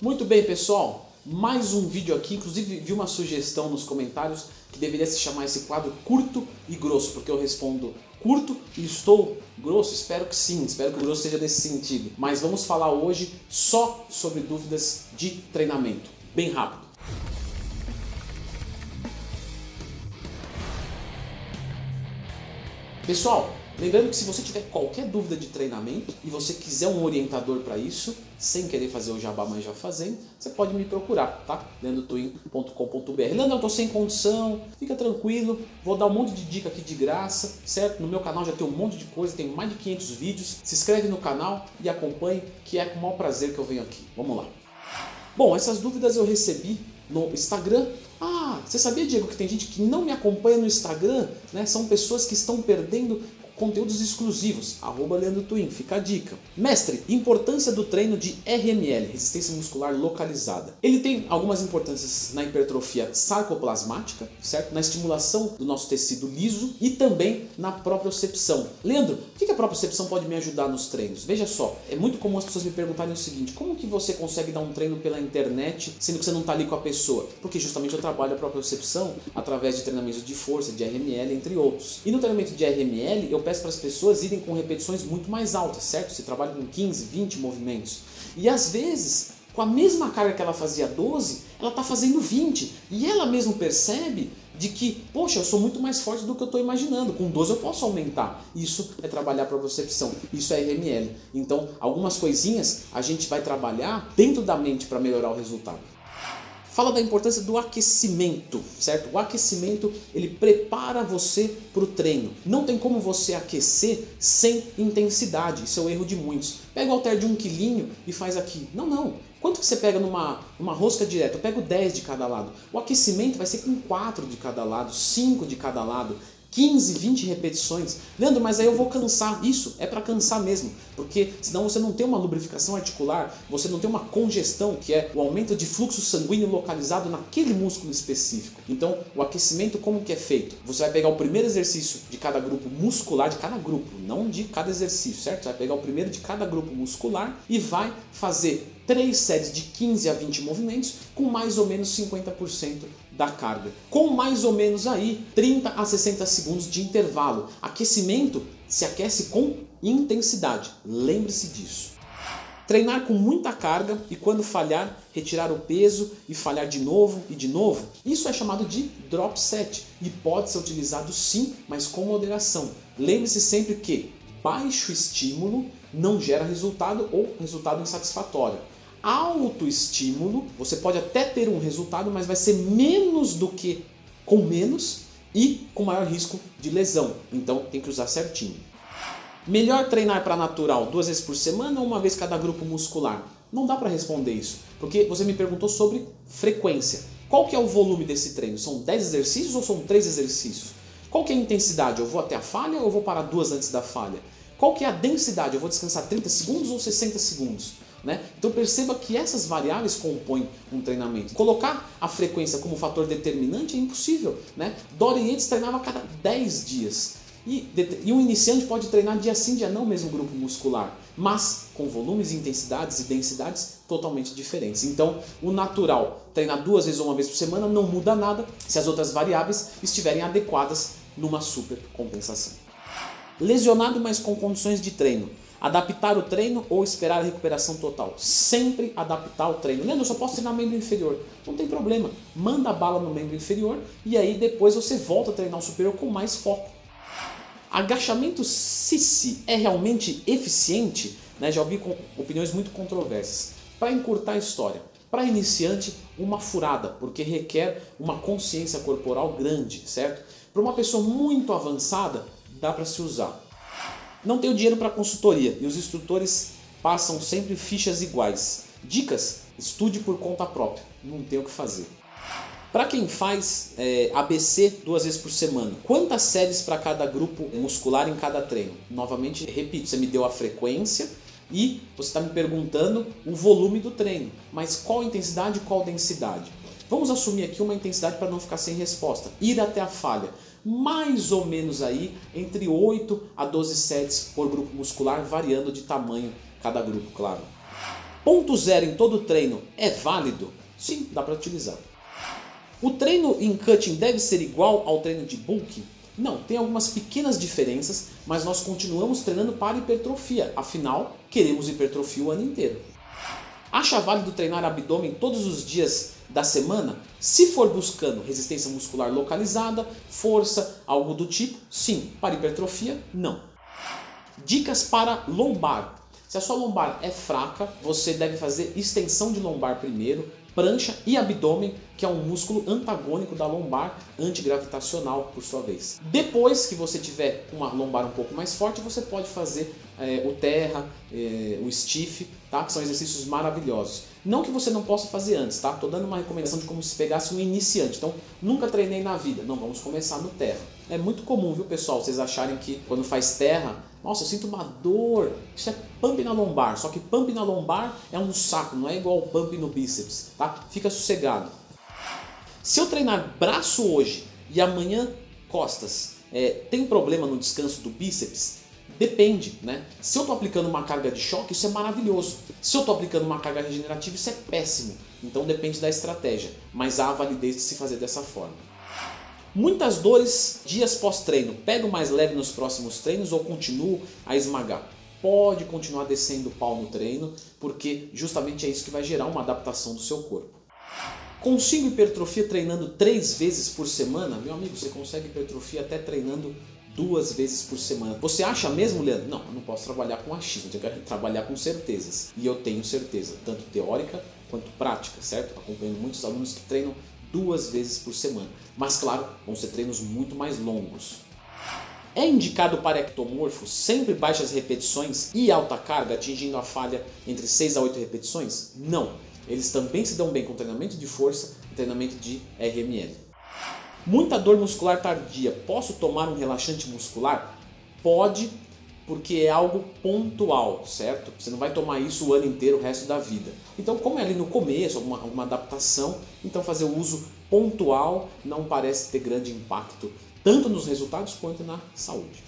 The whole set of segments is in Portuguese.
Muito bem, pessoal. Mais um vídeo aqui. Inclusive, vi uma sugestão nos comentários que deveria se chamar esse quadro curto e grosso, porque eu respondo curto e estou grosso. Espero que sim, espero que o grosso seja nesse sentido. Mas vamos falar hoje só sobre dúvidas de treinamento. Bem rápido. Pessoal, lembrando que se você tiver qualquer dúvida de treinamento e você quiser um orientador para isso, sem querer fazer o jabá, mas já fazendo, você pode me procurar, tá? leandrotwin.com.br. Leandro, eu tô sem condição, fica tranquilo, vou dar um monte de dica aqui de graça, certo? No meu canal já tem um monte de coisa, tem mais de 500 vídeos. Se inscreve no canal e acompanhe, que é com o maior prazer que eu venho aqui. Vamos lá. Bom, essas dúvidas eu recebi no Instagram. Ah, você sabia, Diego, que tem gente que não me acompanha no Instagram? Né? São pessoas que estão perdendo conteúdos exclusivos, arroba Leandro Twin, fica a dica. Mestre, importância do treino de RML, resistência muscular localizada. Ele tem algumas importâncias na hipertrofia sarcoplasmática, certo? Na estimulação do nosso tecido liso e também na propriocepção. Leandro, o que a propriocepção pode me ajudar nos treinos? Veja só, é muito comum as pessoas me perguntarem o seguinte, como que você consegue dar um treino pela internet sendo que você não está ali com a pessoa? Porque justamente eu trabalho a propriocepção através de treinamentos de força, de RML, entre outros. E no treinamento de RML eu peço para as pessoas irem com repetições muito mais altas, certo? Você trabalha com 15, 20 movimentos. E às vezes, com a mesma carga que ela fazia 12, ela está fazendo 20. E ela mesmo percebe de que, poxa, eu sou muito mais forte do que eu estou imaginando. Com 12 eu posso aumentar. Isso é trabalhar para percepção. Isso é RML. Então, algumas coisinhas a gente vai trabalhar dentro da mente para melhorar o resultado fala da importância do aquecimento, certo? O aquecimento ele prepara você para o treino. Não tem como você aquecer sem intensidade. Isso é o erro de muitos. Pega o halter de um quilinho e faz aqui. Não, não. Quanto que você pega numa, numa rosca direta? Eu pego 10 de cada lado. O aquecimento vai ser com 4 de cada lado, 5 de cada lado. 15, 20 repetições. Leandro, mas aí eu vou cansar. Isso é para cansar mesmo, porque senão você não tem uma lubrificação articular, você não tem uma congestão, que é o aumento de fluxo sanguíneo localizado naquele músculo específico. Então, o aquecimento como que é feito? Você vai pegar o primeiro exercício de cada grupo muscular, de cada grupo, não de cada exercício, certo? Você vai pegar o primeiro de cada grupo muscular e vai fazer três séries de 15 a 20 movimentos com mais ou menos 50% da carga. Com mais ou menos aí 30 a 60 segundos de intervalo. Aquecimento se aquece com intensidade. Lembre-se disso. Treinar com muita carga e quando falhar, retirar o peso e falhar de novo e de novo. Isso é chamado de drop set e pode ser utilizado sim, mas com moderação. Lembre-se sempre que baixo estímulo não gera resultado ou resultado insatisfatório autoestímulo, você pode até ter um resultado, mas vai ser menos do que com menos e com maior risco de lesão. Então tem que usar certinho. Melhor treinar para natural duas vezes por semana ou uma vez cada grupo muscular? Não dá para responder isso, porque você me perguntou sobre frequência. Qual que é o volume desse treino? São 10 exercícios ou são 3 exercícios? Qual que é a intensidade? Eu vou até a falha ou vou parar duas antes da falha? Qual que é a densidade? Eu vou descansar 30 segundos ou 60 segundos? Né? Então perceba que essas variáveis compõem um treinamento. Colocar a frequência como fator determinante é impossível. Né? Dorian Yates treinava a cada 10 dias. E, e, um iniciante pode treinar dia sim, dia não, mesmo grupo muscular, mas com volumes, intensidades e densidades totalmente diferentes. Então, o natural, treinar duas vezes ou uma vez por semana, não muda nada se as outras variáveis estiverem adequadas numa super compensação. Lesionado, mas com condições de treino. Adaptar o treino ou esperar a recuperação total? Sempre adaptar o treino. Leandro, eu só posso treinar membro inferior. Não tem problema. Manda a bala no membro inferior e aí depois você volta a treinar o superior com mais foco. Agachamento Sissi é realmente eficiente? Né? Já ouvi opiniões muito controversas. Para encurtar a história, para iniciante, uma furada, porque requer uma consciência corporal grande, certo? Para uma pessoa muito avançada, dá para se usar. Não tenho dinheiro para consultoria e os instrutores passam sempre fichas iguais. Dicas? Estude por conta própria. Não tem o que fazer. Para quem faz é, ABC duas vezes por semana, quantas séries para cada grupo muscular em cada treino? Novamente, repito, você me deu a frequência e você está me perguntando o volume do treino. Mas qual intensidade e qual densidade? Vamos assumir aqui uma intensidade para não ficar sem resposta. Ir até a falha mais ou menos aí entre 8 a 12 sets por grupo muscular, variando de tamanho cada grupo, claro. Ponto zero em todo treino é válido? Sim, dá para utilizar. O treino em cutting deve ser igual ao treino de bulking? Não, tem algumas pequenas diferenças, mas nós continuamos treinando para hipertrofia. Afinal, queremos hipertrofia o ano inteiro. Acha válido treinar abdômen todos os dias da semana? Se for buscando resistência muscular localizada, força, algo do tipo, sim. Para hipertrofia, não. Dicas para lombar. Se a sua lombar é fraca, você deve fazer extensão de lombar primeiro, prancha e abdômen, que é um músculo antagônico da lombar antigravitacional, por sua vez. Depois que você tiver uma lombar um pouco mais forte, você pode fazer é, o terra, é, o stiff, tá? que são exercícios maravilhosos. Não que você não possa fazer antes, tá? Tô dando uma recomendação de como se pegasse um iniciante. Então, nunca treinei na vida. Não, vamos começar no terra. É muito comum, viu, pessoal, vocês acharem que quando faz terra, nossa, eu sinto uma dor. Isso é pump na lombar. Só que pump na lombar é um saco, não é igual pump no bíceps, tá? Fica sossegado. Se eu treinar braço hoje e amanhã costas, é, tem problema no descanso do bíceps? Depende, né? Se eu estou aplicando uma carga de choque, isso é maravilhoso. Se eu estou aplicando uma carga regenerativa, isso é péssimo. Então depende da estratégia, mas há a validez de se fazer dessa forma. Muitas dores dias pós-treino. Pego mais leve nos próximos treinos ou continuo a esmagar? Pode continuar descendo o pau no treino, porque justamente é isso que vai gerar uma adaptação do seu corpo. Consigo hipertrofia treinando três vezes por semana? Meu amigo, você consegue hipertrofia até treinando duas vezes por semana. Você acha mesmo, Leandro? Não, eu não posso trabalhar com achismo, eu tenho que trabalhar com certezas. E eu tenho certeza, tanto teórica quanto prática, certo? Acompanho muitos alunos que treinam duas vezes por semana. Mas claro, vão ser treinos muito mais longos. É indicado para ectomorfo sempre baixas repetições e alta carga, atingindo a falha entre 6 a 8 repetições? Não. Eles também se dão bem com treinamento de força e treinamento de RML. Muita dor muscular tardia. Posso tomar um relaxante muscular? Pode, porque é algo pontual, certo? Você não vai tomar isso o ano inteiro, o resto da vida. Então, como é ali no começo, alguma, alguma adaptação, então fazer o uso pontual não parece ter grande impacto, tanto nos resultados quanto na saúde.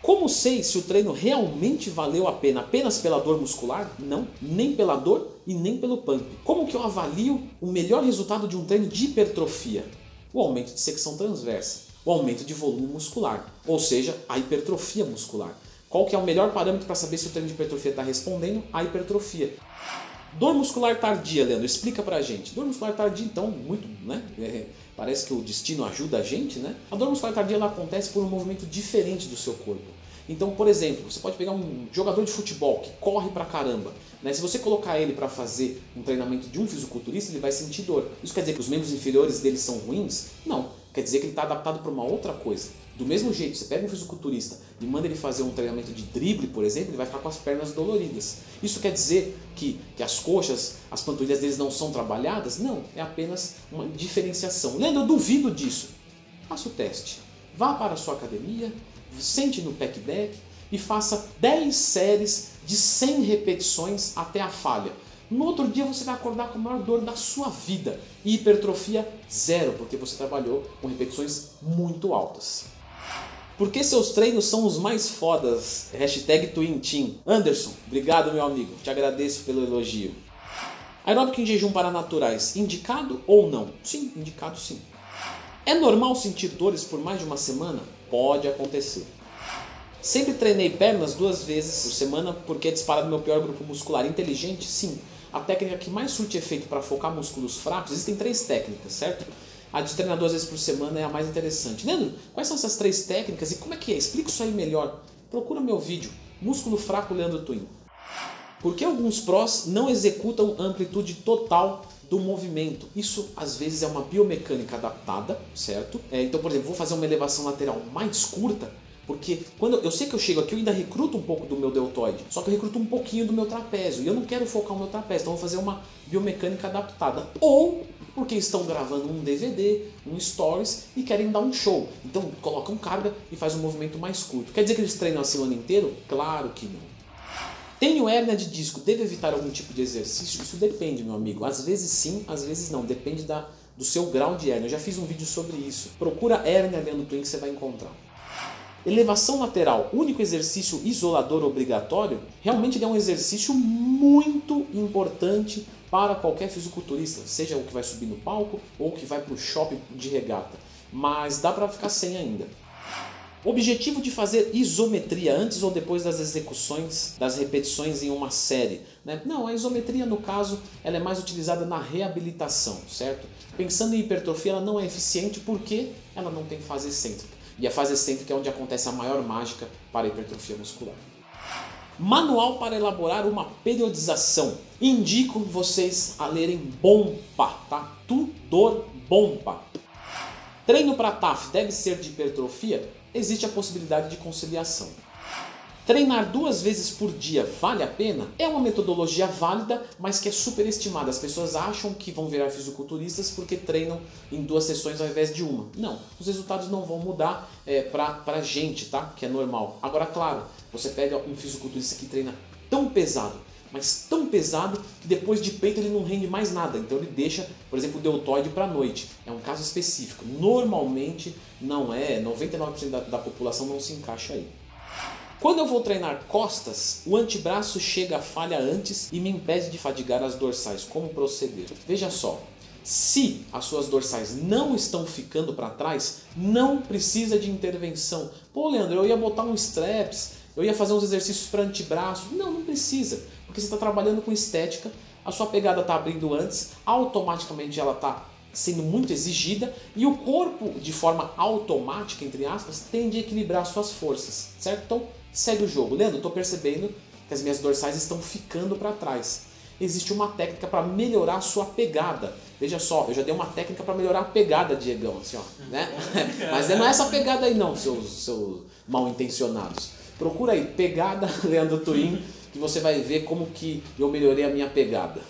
Como sei se o treino realmente valeu a pena apenas pela dor muscular? Não, nem pela dor e nem pelo pump. Como que eu avalio o melhor resultado de um treino de hipertrofia? O aumento de secção transversa o aumento de volume muscular, ou seja, a hipertrofia muscular. Qual que é o melhor parâmetro para saber se o treino de hipertrofia está respondendo à hipertrofia? Dor muscular tardia, Leandro, explica pra gente. Dor muscular tardia, então, muito, né? É, parece que o destino ajuda a gente, né? A dor muscular tardia ela acontece por um movimento diferente do seu corpo. Então, por exemplo, você pode pegar um jogador de futebol que corre pra caramba. Né? Se você colocar ele para fazer um treinamento de um fisiculturista, ele vai sentir dor. Isso quer dizer que os membros inferiores dele são ruins? Não. Quer dizer que ele está adaptado para uma outra coisa. Do mesmo jeito, você pega um fisiculturista e manda ele fazer um treinamento de drible, por exemplo, ele vai ficar com as pernas doloridas. Isso quer dizer que, que as coxas, as panturrilhas deles não são trabalhadas? Não, é apenas uma diferenciação. Leandro, eu duvido disso. Faça o teste. Vá para a sua academia, sente no pack deck e faça 10 séries de 100 repetições até a falha. No outro dia você vai acordar com a maior dor da sua vida. E hipertrofia zero, porque você trabalhou com repetições muito altas. Por que seus treinos são os mais fodas? Hashtag Twin Anderson, obrigado meu amigo, te agradeço pelo elogio. Aeróbico em jejum para naturais, indicado ou não? Sim, indicado sim. É normal sentir dores por mais de uma semana? Pode acontecer. Sempre treinei pernas duas vezes por semana porque é disparado meu pior grupo muscular. Inteligente? Sim. A técnica que mais surte efeito para focar músculos fracos, existem três técnicas, certo? A de treinar duas vezes por semana é a mais interessante. Leandro, quais são essas três técnicas e como é que é? Explica isso aí melhor. Procura meu vídeo, Músculo Fraco Leandro Twin. Por que alguns prós não executam amplitude total do movimento? Isso às vezes é uma biomecânica adaptada, certo? É, então, por exemplo, vou fazer uma elevação lateral mais curta, porque quando eu, sei que eu chego aqui, eu ainda recruto um pouco do meu deltoide, só que eu recruto um pouquinho do meu trapézio. E eu não quero focar o meu trapézio, então vou fazer uma biomecânica adaptada. Ou porque estão gravando um DVD, um stories e querem dar um show. Então colocam carga e faz um movimento mais curto. Quer dizer que eles treinam assim o ano inteiro? Claro que não. Tenho hérnia de disco, devo evitar algum tipo de exercício? Isso depende, meu amigo. Às vezes sim, às vezes não. Depende da, do seu grau de hérnia. Eu já fiz um vídeo sobre isso. Procura hérnia dentro do Twin que você vai encontrar. Elevação lateral, único exercício isolador obrigatório, realmente é um exercício muito importante para qualquer fisiculturista, seja o que vai subir no palco ou o que vai para o shopping de regata. Mas dá para ficar sem ainda. Objetivo de fazer isometria antes ou depois das execuções, das repetições em uma série. Né? Não, a isometria no caso ela é mais utilizada na reabilitação, certo? Pensando em hipertrofia ela não é eficiente porque ela não tem fase excêntrica. E a fase excêntrica é onde acontece a maior mágica para a hipertrofia muscular. Manual para elaborar uma periodização. Indico vocês a lerem Bomba, tá? Tudor Bomba. Treino para TAF deve ser de hipertrofia? Existe a possibilidade de conciliação. Treinar duas vezes por dia vale a pena? É uma metodologia válida, mas que é superestimada. As pessoas acham que vão virar fisiculturistas porque treinam em duas sessões ao invés de uma. Não, os resultados não vão mudar é, pra, pra gente, tá? Que é normal. Agora, claro, você pega um fisiculturista que treina tão pesado, mas tão pesado que depois de peito ele não rende mais nada. Então ele deixa, por exemplo, o deltoide para a noite. É um caso específico. Normalmente não é, 99% da, da população não se encaixa aí. Quando eu vou treinar costas, o antebraço chega a falha antes e me impede de fadigar as dorsais. Como proceder? Veja só, se as suas dorsais não estão ficando para trás, não precisa de intervenção. Pô, Leandro, eu ia botar um straps, eu ia fazer uns exercícios para antebraço. Não, não precisa, porque você está trabalhando com estética, a sua pegada está abrindo antes, automaticamente ela está sendo muito exigida e o corpo, de forma automática, entre aspas, tende a equilibrar suas forças, certo? Então, segue o jogo. Leandro, estou percebendo que as minhas dorsais estão ficando para trás. Existe uma técnica para melhorar a sua pegada. Veja só, eu já dei uma técnica para melhorar a pegada, Diegão, assim, ó, né? Mas não é essa pegada aí não, seus, seus mal intencionados. Procura aí, pegada Leandro Twin, que você vai ver como que eu melhorei a minha pegada.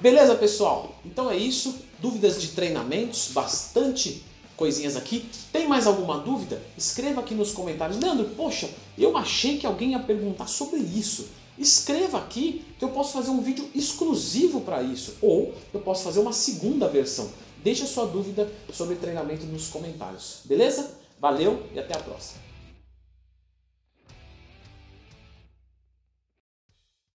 Beleza, pessoal? Então é isso. Dúvidas de treinamentos, bastante coisinhas aqui. Tem mais alguma dúvida? Escreva aqui nos comentários. Leandro, poxa, eu achei que alguém ia perguntar sobre isso. Escreva aqui que eu posso fazer um vídeo exclusivo para isso. Ou eu posso fazer uma segunda versão. Deixe a sua dúvida sobre treinamento nos comentários. Beleza? Valeu e até a próxima.